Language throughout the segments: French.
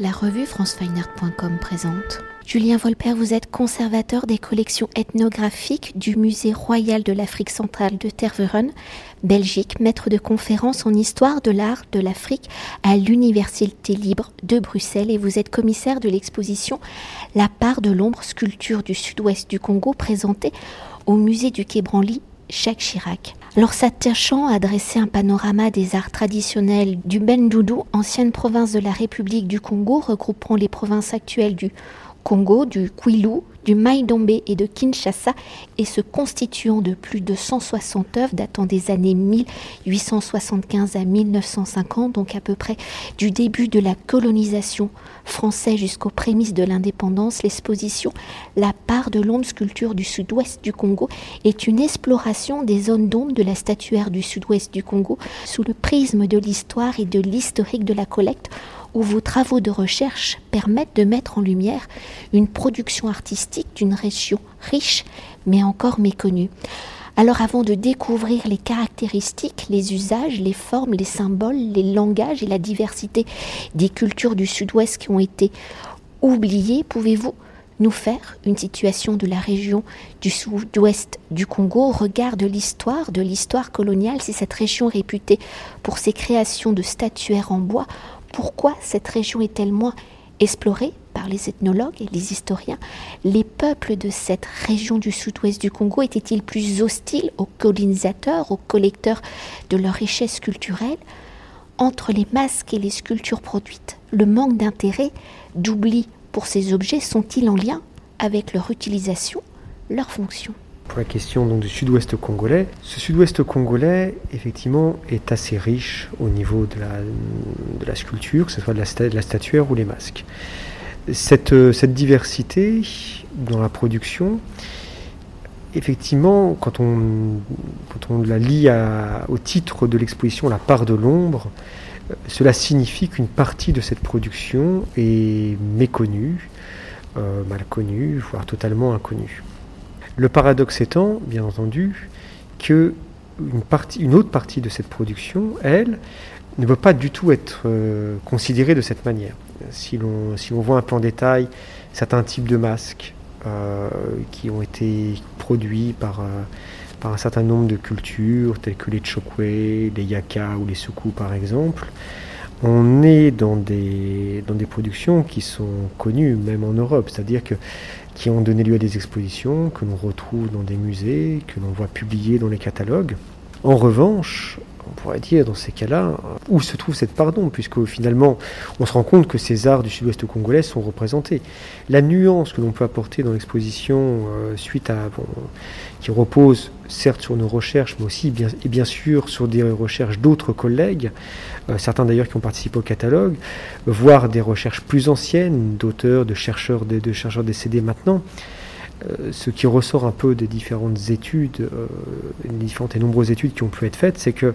La revue francefineart.com présente. Julien Volpert, vous êtes conservateur des collections ethnographiques du Musée royal de l'Afrique centrale de Tervuren, Belgique, maître de conférences en histoire de l'art de l'Afrique à l'Université libre de Bruxelles et vous êtes commissaire de l'exposition La part de l'ombre, sculpture du sud-ouest du Congo présentée au musée du Quai Branly Jacques Chirac. Alors s'attachant à dresser un panorama des arts traditionnels du Bendoudou, ancienne province de la République du Congo, regroupant les provinces actuelles du Congo, du Kwilu, du Maïdombe et de Kinshasa et se constituant de plus de 160 œuvres datant des années 1875 à 1950, donc à peu près du début de la colonisation française jusqu'aux prémices de l'indépendance, l'exposition La part de l'ombre sculpture du sud-ouest du Congo est une exploration des zones d'ombre de la statuaire du sud-ouest du Congo sous le prisme de l'histoire et de l'historique de la collecte où vos travaux de recherche permettent de mettre en lumière une production artistique d'une région riche mais encore méconnue. Alors avant de découvrir les caractéristiques, les usages, les formes, les symboles, les langages et la diversité des cultures du sud-ouest qui ont été oubliées, pouvez-vous nous faire une situation de la région du sud-ouest du Congo? Au regard de l'histoire, de l'histoire coloniale, si cette région réputée pour ses créations de statuaires en bois pourquoi cette région est-elle moins explorée par les ethnologues et les historiens? Les peuples de cette région du sud-ouest du Congo étaient-ils plus hostiles aux colonisateurs, aux collecteurs de leurs richesses culturelles? Entre les masques et les sculptures produites, le manque d'intérêt, d'oubli pour ces objets sont-ils en lien avec leur utilisation, leur fonction? Pour la question donc, du sud-ouest congolais. Ce sud-ouest congolais, effectivement, est assez riche au niveau de la, de la sculpture, que ce soit de la, statuaire ou les masques. Cette, euh, cette, diversité dans la production, effectivement, quand on, quand on la lit au titre de l'exposition La part de l'ombre, euh, cela signifie qu'une partie de cette production est méconnue, euh, mal connue, voire totalement inconnue. Le paradoxe étant, bien entendu, que une, autre partie de cette production, elle, ne peut pas du tout être euh, considérée de cette manière. Si l'on voit un peu en détail certains types de masques euh, qui ont été produits par, euh, par un certain nombre de cultures, telles que les Chokwe, les Yaka ou les Suku par exemple, on est dans des, dans des productions qui sont connues même en Europe, c'est-à-dire que qui ont donné lieu à des expositions que l'on retrouve dans des musées, que l'on voit publiées dans les catalogues. En revanche, on pourrait dire dans ces cas-là, où se trouve cette pardon, puisque finalement, on se rend compte que ces arts du sud-ouest congolais sont représentés. La nuance que l'on peut apporter dans l'exposition, euh, suite à, qui repose certes sur nos recherches, mais aussi bien, et bien sûr sur des recherches d'autres collègues, euh, certains d'ailleurs qui ont participé au catalogue, voire des recherches plus anciennes d'auteurs, de chercheurs, de, chercheurs décédés maintenant. Euh, ce qui ressort un peu des différentes études, euh, différentes et nombreuses études qui ont pu être faites, c'est que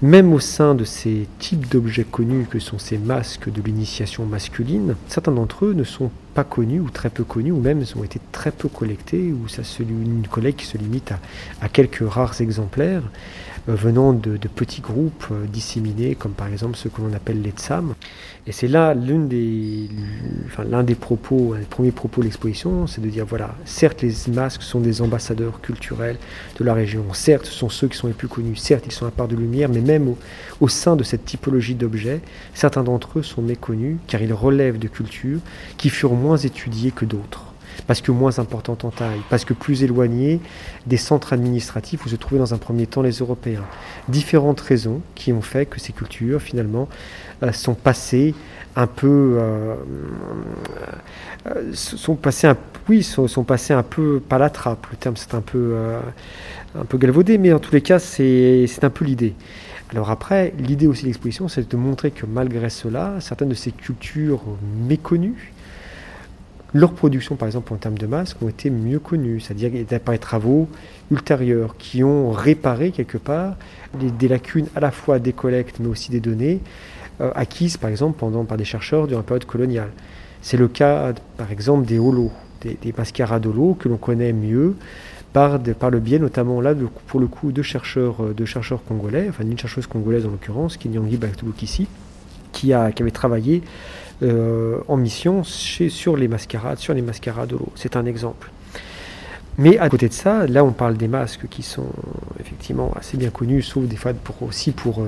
même au sein de ces types d'objets connus que sont ces masques de l'initiation masculine, certains d'entre eux ne sont pas connus ou très peu connus, ou même ont été très peu collectés, ou ça se, une collecte qui se limite à quelques rares exemplaires. Euh, venant de, petits groupes euh, disséminés, comme par exemple ceux que l'on appelle les tsam. Et c'est là l'un des, enfin, des propos, un des premiers propos de l'exposition, c'est de dire voilà, certes les masques sont des ambassadeurs culturels de la région, certes ce sont ceux qui sont les plus connus, certes ils sont à part de lumière, mais même au, au sein de cette typologie d'objets, certains d'entre eux sont méconnus car ils relèvent de cultures qui furent moins étudiées que d'autres parce que moins importante en taille, parce que plus éloignée des centres administratifs où se trouvaient dans un premier temps les Européens. Différentes raisons qui ont fait que ces cultures, finalement, euh, sont passées un peu, euh, euh, sont passées un, oui, sont, passées un peu pas la trappe. Le terme c'est un peu, un peu galvaudé, mais en tous les cas c'est un peu l'idée. Alors après, l'idée aussi de l'exposition, c'est de montrer que malgré cela, certaines de ces cultures méconnues leurs productions, par exemple, en termes de masques, ont été mieux connues, c'est-à-dire par les travaux ultérieurs qui ont réparé quelque part des, lacunes à la fois des collectes, mais aussi des données euh, acquises, par exemple, pendant, par des chercheurs durant la période coloniale. C'est le cas, par exemple, des holos, des, des mascarades holos que l'on connaît mieux par, par, le biais notamment là, pour le coup, de chercheurs, euh, de chercheurs congolais, enfin d'une chercheuse congolaise en l'occurrence, Kinyangi Baktubukisi, qui, a, qui avait travaillé en mission sur les mascarades, sur les mascarades de l'eau. C'est un exemple. Mais à côté de ça, là on parle des masques qui sont effectivement assez bien connus, sauf des fois pour, aussi pour, euh,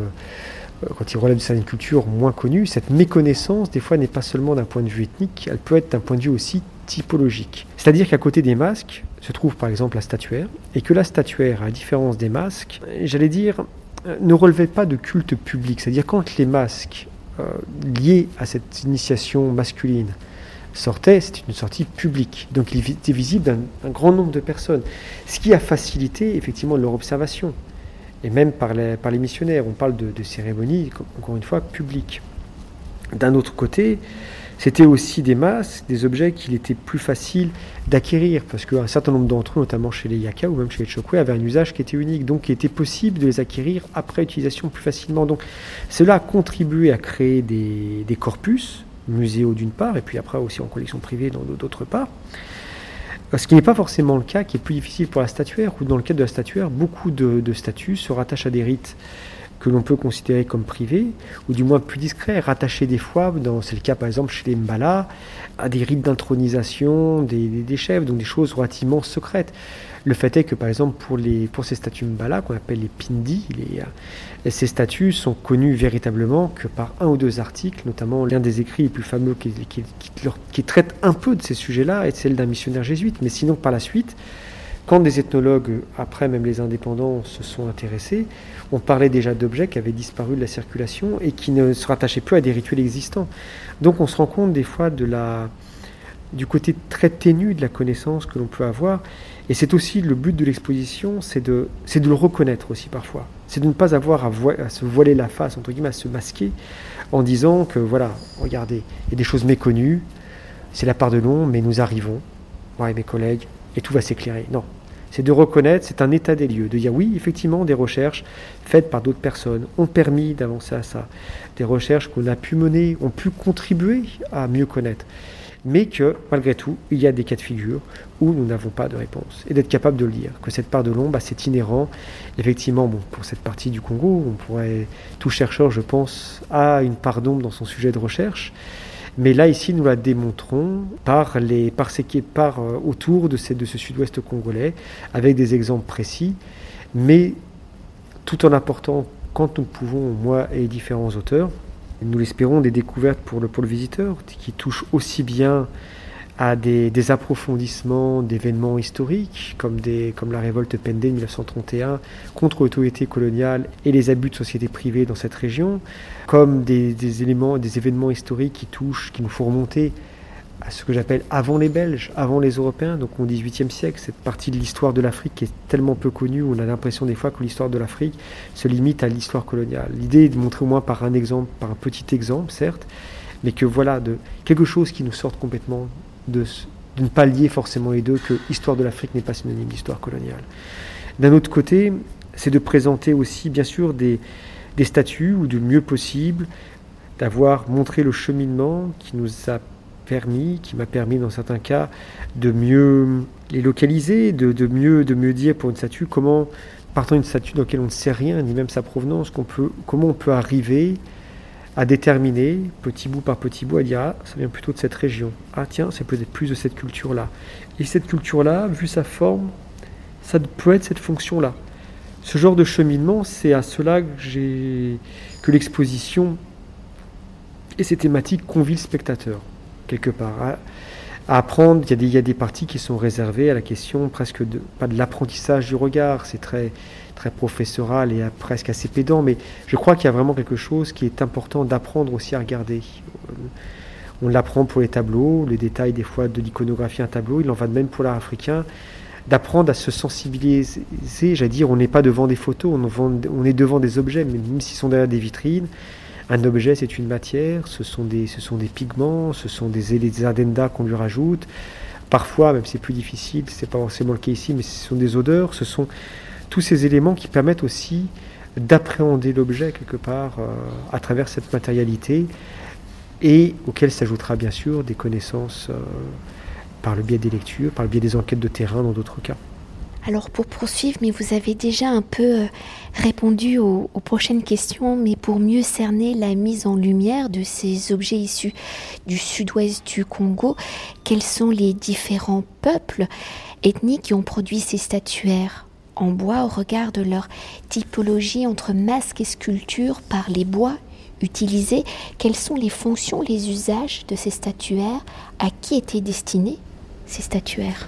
euh, quand ils relèvent de certaines cultures moins connues, cette méconnaissance des fois n'est pas seulement d'un point de vue ethnique, elle peut être d'un point de vue aussi typologique. C'est-à-dire qu'à côté des masques se trouve par exemple la statuaire, et que la statuaire, à la différence des masques, j'allais dire, euh, ne relevait pas de culte public. C'est-à-dire quand les masques liés à cette initiation masculine sortait, c'était une sortie publique. Donc il était visible d'un grand nombre de personnes. Ce qui a facilité effectivement leur observation. Et même par les, par les missionnaires, on parle de, cérémonies, encore une fois, publiques. D'un autre côté, c'était aussi des masques, des objets qu'il était plus facile d'acquérir, parce qu'un certain nombre d'entre eux, notamment chez les Yaka ou même chez les Chokwe, avaient un usage qui était unique, donc il était possible de les acquérir après utilisation plus facilement. Donc cela a contribué à créer des, corpus, muséaux d'une part, et puis après aussi en collection privée d'autre part. Ce qui n'est pas forcément le cas, qui est plus difficile pour la statuaire, ou dans le cadre de la statuaire, beaucoup de statues se rattachent à des rites que l'on peut considérer comme privés, ou du moins plus discrets, rattachés des fois, c'est le cas par exemple chez les Mbala, à des rites d'intronisation des, chefs, donc des choses relativement secrètes. Le fait est que, par exemple, pour, les, pour ces statues Mbala, qu'on appelle les Pindi, euh, ces statues sont connues véritablement que par un ou deux articles, notamment l'un des écrits les plus fameux qui, qui, qui, traite un peu de ces sujets-là est celle d'un missionnaire jésuite. Mais sinon, par la suite, quand des ethnologues, après même les indépendants, se sont intéressés, on parlait déjà d'objets qui avaient disparu de la circulation et qui ne se rattachaient plus à des rituels existants. Donc on se rend compte des fois de la, du côté très ténu de la connaissance que l'on peut avoir. Et c'est aussi le but de l'exposition, c'est de, de le reconnaître aussi parfois. C'est de ne pas avoir à, à, se voiler la face, entre guillemets, à se masquer en disant que voilà, regardez, il y a des choses méconnues, c'est la part de l'ombre, mais nous arrivons, moi et mes collègues, et tout va s'éclairer. Non. C'est de reconnaître, c'est un état des lieux, de dire oui, effectivement, des recherches faites par d'autres personnes ont permis d'avancer à ça. Des recherches qu'on a pu mener ont pu contribuer à mieux connaître mais que malgré tout, il y a des cas de figure où nous n'avons pas de réponse. Et d'être capable de le dire, que cette part de l'ombre, bah, c'est inhérent. Effectivement, bon, pour cette partie du Congo, on pourrait, tout chercheur, je pense, a une part d'ombre dans son sujet de recherche. Mais là, ici, nous la démontrons par, les, par, ces, par euh, autour de, ce sud-ouest congolais, avec des exemples précis, mais tout en apportant, quand nous pouvons, moi et différents auteurs, nous l'espérons, des découvertes pour le pôle visiteur qui touchent aussi bien à des, approfondissements d'événements historiques comme, des, comme la révolte Pendé 1931 contre l'autorité coloniale et les abus de sociétés privées dans cette région, comme des, éléments, des événements historiques qui touchent, qui nous font remonter à ce que j'appelle avant les Belges, avant les Européens, donc au XVIIIe siècle, cette partie de l'histoire de l'Afrique qui est tellement peu connue, on a l'impression des fois que l'histoire de l'Afrique se limite à l'histoire coloniale. L'idée est de montrer au moins par un exemple, par un petit exemple, certes, mais que voilà, de quelque chose qui nous sorte complètement de, ne pas lier forcément les deux, que l'histoire de l'Afrique n'est pas synonyme d'histoire coloniale. D'un autre côté, c'est de présenter aussi, bien sûr, des, des statuts, ou du mieux possible, d'avoir montré le cheminement qui nous a permis, qui m'a permis dans certains cas de mieux les localiser, de, mieux, de mieux dire pour une statue comment, partant d'une statue dans laquelle on ne sait rien, ni même sa provenance, comment on peut arriver à déterminer, petit bout par petit bout, à dire ah, ça vient plutôt de cette région. Ah tiens, c'est peut-être plus de cette culture-là. Et cette culture-là, vu sa forme, ça peut être cette fonction-là. Ce genre de cheminement, c'est à cela que l'exposition et ces thématiques convient le spectateur quelque part. À, apprendre, il y, a des, il y, a des, parties qui sont réservées à la question presque de, pas de l'apprentissage du regard, c'est très, très professoral et presque assez pédant, mais je crois qu'il y a vraiment quelque chose qui est important d'apprendre aussi à regarder. On l'apprend pour les tableaux, les détails des fois de l'iconographie un tableau, il en va de même pour l'art africain, d'apprendre à se sensibiliser, j'allais dire, on n'est pas devant des photos, on est devant des objets, même s'ils sont derrière des vitrines, un objet, c'est une matière, ce sont des, ce sont des pigments, ce sont des, des addendas qu'on lui rajoute. Parfois, même c'est plus difficile, c'est pas forcément le cas ici, mais ce sont des odeurs, ce sont tous ces éléments qui permettent aussi d'appréhender l'objet quelque part euh, à travers cette matérialité et auquel s'ajoutera bien sûr des connaissances euh, par le biais des lectures, par le biais des enquêtes de terrain dans d'autres cas. Alors pour poursuivre, mais vous avez déjà un peu euh, répondu aux, prochaines questions, mais pour mieux cerner la mise en lumière de ces objets issus du sud-ouest du Congo, quels sont les différents peuples ethniques qui ont produit ces statuaires en bois au regard de leur typologie entre masque et sculpture par les bois utilisés? Quelles sont les fonctions, les usages de ces statuaires? À qui étaient destinés ces statuaires?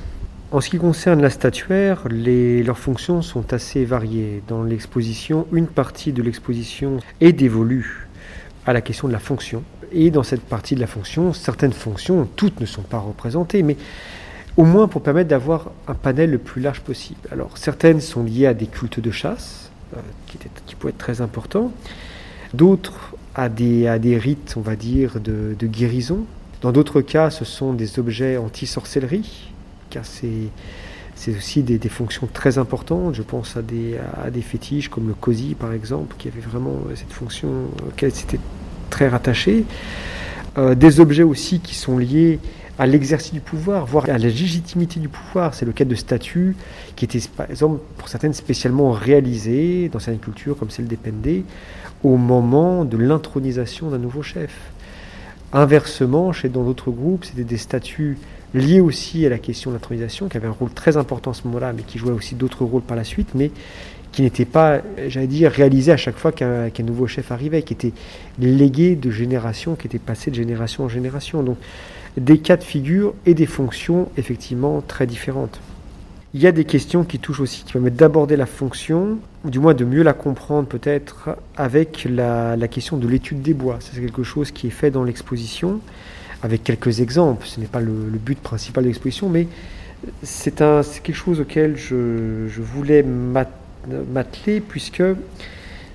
En ce qui concerne la statuaire, leurs fonctions sont assez variées. Dans l'exposition, une partie de l'exposition est dévolue à la question de la fonction. Et dans cette partie de la fonction, certaines fonctions, toutes ne sont pas représentées, mais au moins pour permettre d'avoir un panel le plus large possible. Alors certaines sont liées à des cultes de chasse, euh, qui, qui pouvaient être très importants, d'autres à des, à des rites, on va dire, de, de guérison. Dans d'autres cas, ce sont des objets anti-sorcellerie, car c'est aussi des, fonctions très importantes. Je pense à des, fétiches comme le COSI par exemple, qui avait vraiment cette fonction auquel c'était très rattaché. Euh, des objets aussi qui sont liés à l'exercice du pouvoir, voire à la légitimité du pouvoir. C'est le cas de statues qui étaient, par exemple, pour certaines spécialement réalisées dans certaines cultures, comme celle des Pendé, au moment de l'intronisation d'un nouveau chef. Inversement, chez d'autres groupes, c'était des statues lié aussi à la question de l'intronisation, qui avait un rôle très important à ce moment-là, mais qui jouait aussi d'autres rôles par la suite, mais qui n'était pas, j'allais dire, réalisé à chaque fois qu'un nouveau chef arrivait, qui était légué de génération, qui était passé de génération en génération. Donc des cas de figure et des fonctions effectivement très différentes. Il y a des questions qui touchent aussi, qui permettent d'aborder la fonction, ou du moins de mieux la comprendre peut-être, avec la, la question de l'étude des bois. C'est quelque chose qui est fait dans l'exposition avec quelques exemples. Ce n'est pas le, but principal de l'exposition, mais c'est quelque chose auquel je, voulais m'atteler, puisque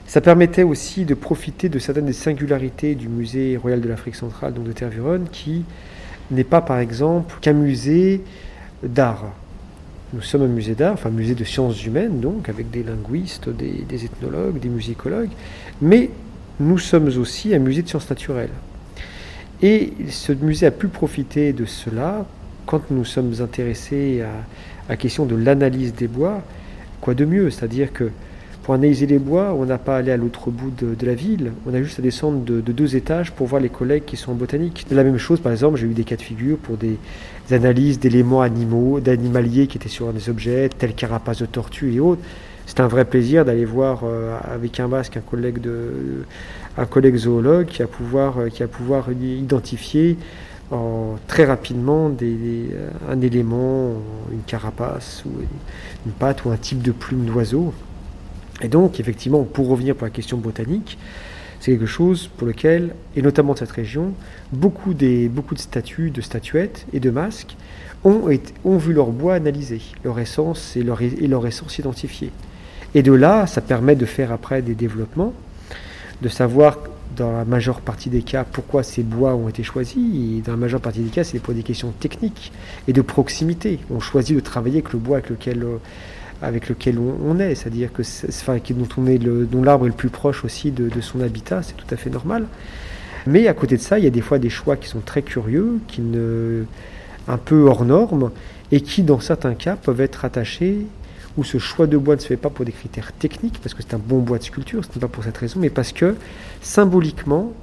ça permettait aussi de profiter de certaines des singularités du musée royal de l'Afrique centrale, donc de Tervuren, qui n'est pas par exemple qu'un musée d'art. Nous sommes un musée d'art, enfin un musée de sciences humaines, donc avec des linguistes, des, des ethnologues, des musicologues, mais nous sommes aussi un musée de sciences naturelles. Et ce musée a pu profiter de cela quand nous sommes intéressés à, la question de l'analyse des bois. Quoi de mieux? C'est-à-dire que pour analyser les bois, on n'a pas à aller à l'autre bout de, la ville, on a juste à descendre de, deux étages pour voir les collègues qui sont en botanique. La même chose, par exemple, j'ai eu des cas de figure pour des, analyses d'éléments animaux, d'animaliers qui étaient sur des objets tels carapaces de tortues et autres. C'est un vrai plaisir d'aller voir euh, avec un masque un collègue de, un collègue zoologue qui a pouvoir, euh, pouvoir identifier très rapidement euh, un élément, une carapace ou une, patte ou un type de plume d'oiseau. Et donc, effectivement, pour revenir pour la question botanique, c'est quelque chose pour lequel, et notamment de cette région, beaucoup, de statues, de statuettes et de masques ont, vu leur bois analysé, leur essence et leur, essence identifiée. Et de là, ça permet de faire après des développements de savoir dans la majeure partie des cas pourquoi ces bois ont été choisis. Dans la majeure partie des cas, c'est pour des questions techniques et de proximité. On choisit de travailler avec le bois avec lequel, euh, avec lequel on, est, c'est-à-dire que enfin, dont, on est le, dont l'arbre est le plus proche aussi de, de son habitat, c'est tout à fait normal. Mais à côté de ça, il y a des fois des choix qui sont très curieux, qui ne, un peu hors normes, et qui, dans certains cas, peuvent être attachés où ce choix de bois ne se fait pas pour des critères techniques, parce que c'est un bon bois de sculpture, ce n'est pas pour cette raison, mais parce que symboliquement,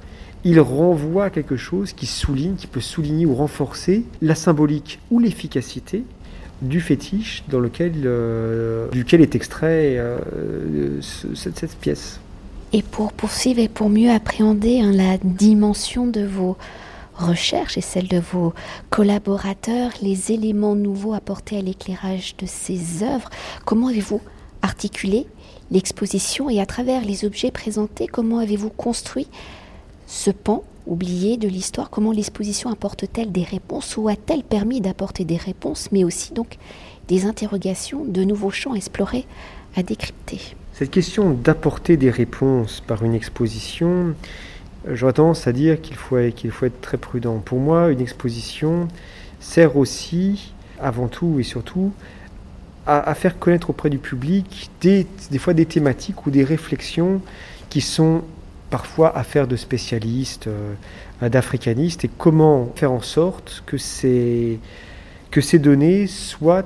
il renvoie à quelque chose qui souligne, qui peut souligner ou renforcer la symbolique ou l'efficacité du fétiche dans lequel, euh, duquel est extrait euh, cette, pièce. Et pour poursuivre et pour mieux appréhender hein, la dimension de vos recherche et celle de vos collaborateurs, les éléments nouveaux apportés à l'éclairage de ces œuvres. Comment avez-vous articulé l'exposition et à travers les objets présentés, comment avez-vous construit ce pan oublié de l'histoire Comment l'exposition apporte-t-elle des réponses ou a-t-elle permis d'apporter des réponses, mais aussi donc des interrogations, de nouveaux champs explorés à décrypter? Cette question d'apporter des réponses par une exposition, j'aurais tendance à dire qu'il faut, qu'il faut être très prudent. Pour moi, une exposition sert aussi, avant tout et surtout, à, faire connaître auprès du public des, des, fois des thématiques ou des réflexions qui sont parfois affaires de spécialistes, euh, d'africanistes, et comment faire en sorte que ces, données soient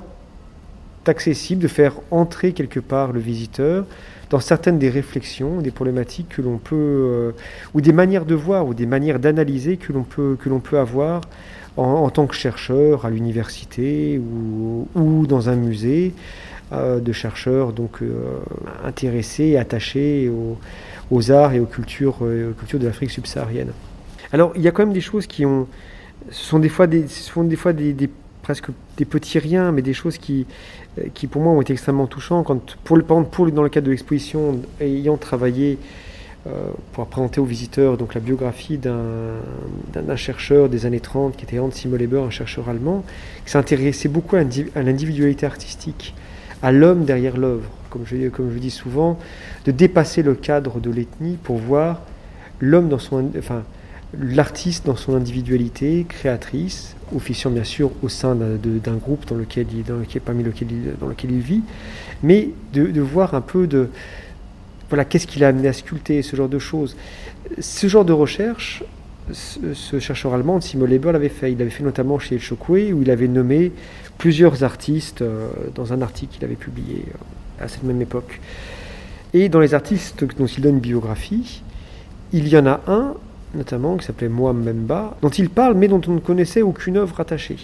accessible, de faire entrer quelque part le visiteur dans certaines des réflexions, des problématiques que l'on peut, euh, ou des manières de voir, ou des manières d'analyser que l'on peut, que l'on peut avoir en, tant que chercheur à l'université ou, dans un musée de chercheurs donc euh, intéressés, attachés aux, arts et aux cultures, aux cultures de l'Afrique subsaharienne. Alors il y a quand même des choses qui ont, ce sont des fois des, sont des fois des, presque des petits riens, mais des choses qui, euh, qui pour moi ont été extrêmement touchants. Quand, pour, le, dans le cadre de l'exposition, ayant travaillé euh, pour présenter aux visiteurs donc, la biographie d'un chercheur des années 30 qui était Hans Simon un chercheur allemand, qui s'intéressait beaucoup à, l'individualité artistique, à l'homme derrière l'œuvre, comme je, dis souvent, de dépasser le cadre de l'ethnie pour voir l'homme dans son... Enfin, l'artiste dans son individualité créatrice, officiant bien sûr au sein d'un groupe dans lequel, il, dans parmi lequel dans lequel il vit, mais de, voir un peu de voilà qu'est-ce qu'il a amené à sculpter, ce genre de choses. Ce genre de recherche, ce, chercheur allemand, Simon Leber, l'avait fait. Il l'avait fait notamment chez El Chokwe, où il avait nommé plusieurs artistes euh, dans un article qu'il avait publié euh, à cette même époque. Et dans les artistes dont il donne une biographie, il y en a un notamment, qui s'appelait Mbemba, dont il parle mais dont on ne connaissait aucune œuvre rattachée.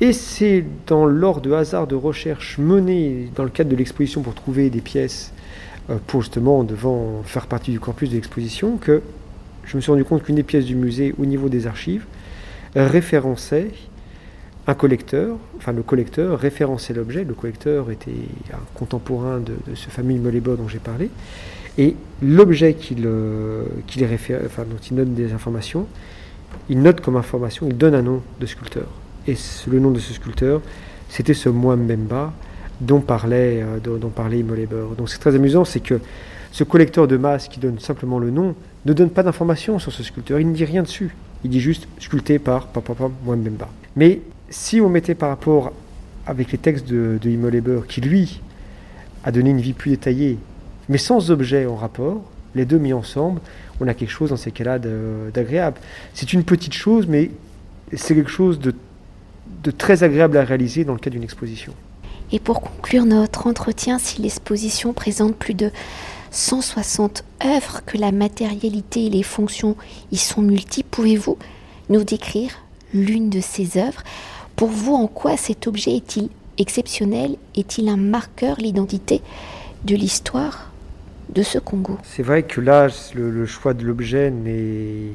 Et c'est dans l'ordre de hasard de recherche menée dans le cadre de l'exposition pour trouver des pièces euh, pour justement devant faire partie du corpus de l'exposition que je me suis rendu compte qu'une des pièces du musée au niveau des archives référençait un collecteur, enfin le collecteur référençait l'objet, le collecteur était un contemporain de, ce fameux Molébor dont j'ai parlé, et l'objet qu'il euh, enfin, dont il note des informations, il note comme information, il donne un nom de sculpteur. Et le nom de ce sculpteur, c'était ce Mwambemba dont parlait, euh, dont, parlait Donc c'est très amusant, c'est que ce collecteur de masse qui donne simplement le nom ne donne pas d'informations sur ce sculpteur, il ne dit rien dessus. Il dit juste sculpté par Mwambemba. Mais si on mettait par rapport avec les textes de, de qui lui a donné une vie plus détaillée mais sans objet en rapport, les deux mis ensemble, on a quelque chose dans ces cas-là d'agréable. C'est une petite chose, mais c'est quelque chose de très agréable à réaliser dans le cadre d'une exposition. Et pour conclure notre entretien, si l'exposition présente plus de 160 œuvres, que la matérialité et les fonctions y sont multiples, pouvez-vous nous décrire l'une de ces œuvres? Pour vous, en quoi cet objet est-il exceptionnel? Est-il un marqueur, l'identité de l'histoire de ce Congo? C'est vrai que là, le, choix de l'objet n'est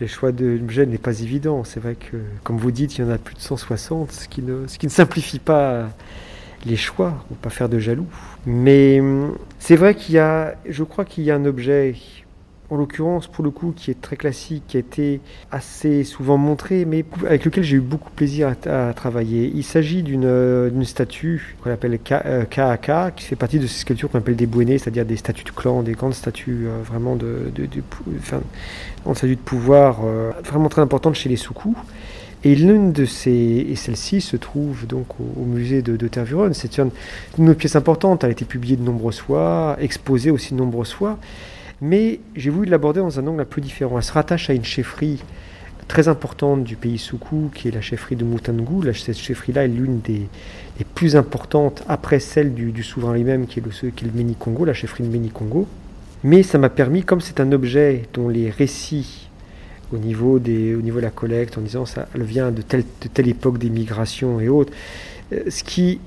le choix de l'objet n'est pas évident. C'est vrai que, comme vous dites, il y en a plus de 160, ce qui ne, ce qui ne simplifie pas les choix, ou pas faire de jaloux. Mais hum, c'est vrai qu'il y a, je crois qu'il y a un objet en l'occurrence pour le coup qui est très classique, qui a été assez souvent montré, mais avec lequel j'ai eu beaucoup de plaisir à, travailler. Il s'agit d'une statue qu'on appelle KAK, euh, qui fait partie de ces sculptures qu'on appelle des bouénés, c'est-à-dire des statues de clan, des grandes statues euh, vraiment de, de, de, enfin, de pouvoir euh, vraiment très importantes chez les soukous. Et l'une de ces, et celle-ci se trouve donc au, musée de, de Tervuren. C'est une, une pièce importante. Elle a été publiée de nombreuses fois, exposée aussi de nombreuses fois mais j'ai voulu l'aborder dans un angle un peu différent. Elle se rattache à une chefferie très importante du pays Soukou, qui est la chefferie de Mutangu. Cette chefferie-là est l'une des, plus importantes après celle du, souverain lui-même, qui est le, qui la chefferie de Méni-Congo. Mais ça m'a permis, comme c'est un objet dont les récits au niveau, des, au niveau de la collecte, en disant ça elle vient de telle, de telle époque des migrations et autres, euh, ce qui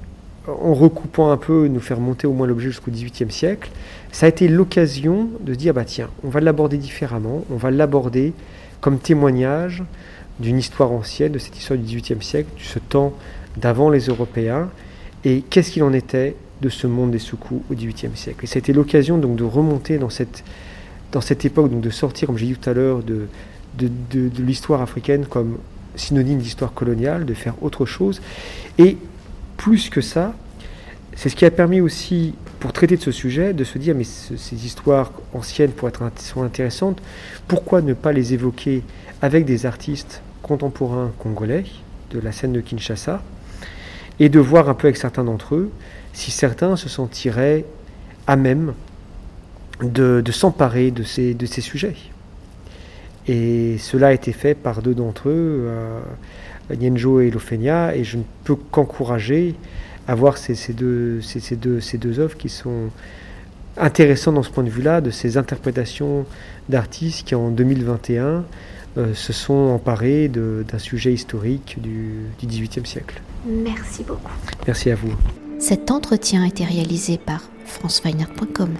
en recoupant un peu, nous faire monter au moins l'objet jusqu'au XVIIIe siècle, ça a été l'occasion de dire bah tiens, on va l'aborder différemment, on va l'aborder comme témoignage d'une histoire ancienne, de cette histoire du XVIIIe siècle, de ce temps d'avant les Européens, et qu'est-ce qu'il en était de ce monde des soukous au XVIIIe siècle? Et ça a été l'occasion donc de remonter dans cette, dans cette époque, donc de sortir, comme j'ai dit tout à l'heure, de, de, l'histoire africaine comme synonyme d'histoire coloniale, de faire autre chose, et plus que ça, c'est ce qui a permis aussi, pour traiter de ce sujet, de se dire, mais ces histoires anciennes, pour être intéressantes, pourquoi ne pas les évoquer avec des artistes contemporains congolais de la scène de Kinshasa, et de voir un peu avec certains d'entre eux si certains se sentiraient à même de, s'emparer de ces sujets? Et cela a été fait par deux d'entre eux. Euh, Nienjo et Lofenia, et je ne peux qu'encourager avoir ces, deux, ces, deux, ces deux œuvres qui sont intéressantes dans ce point de vue-là, de ces interprétations d'artistes qui en 2021 euh, se sont emparés d'un sujet historique du, du XVIIIe siècle. Merci beaucoup. Merci à vous. Cet entretien a été réalisé par franceweiner.com.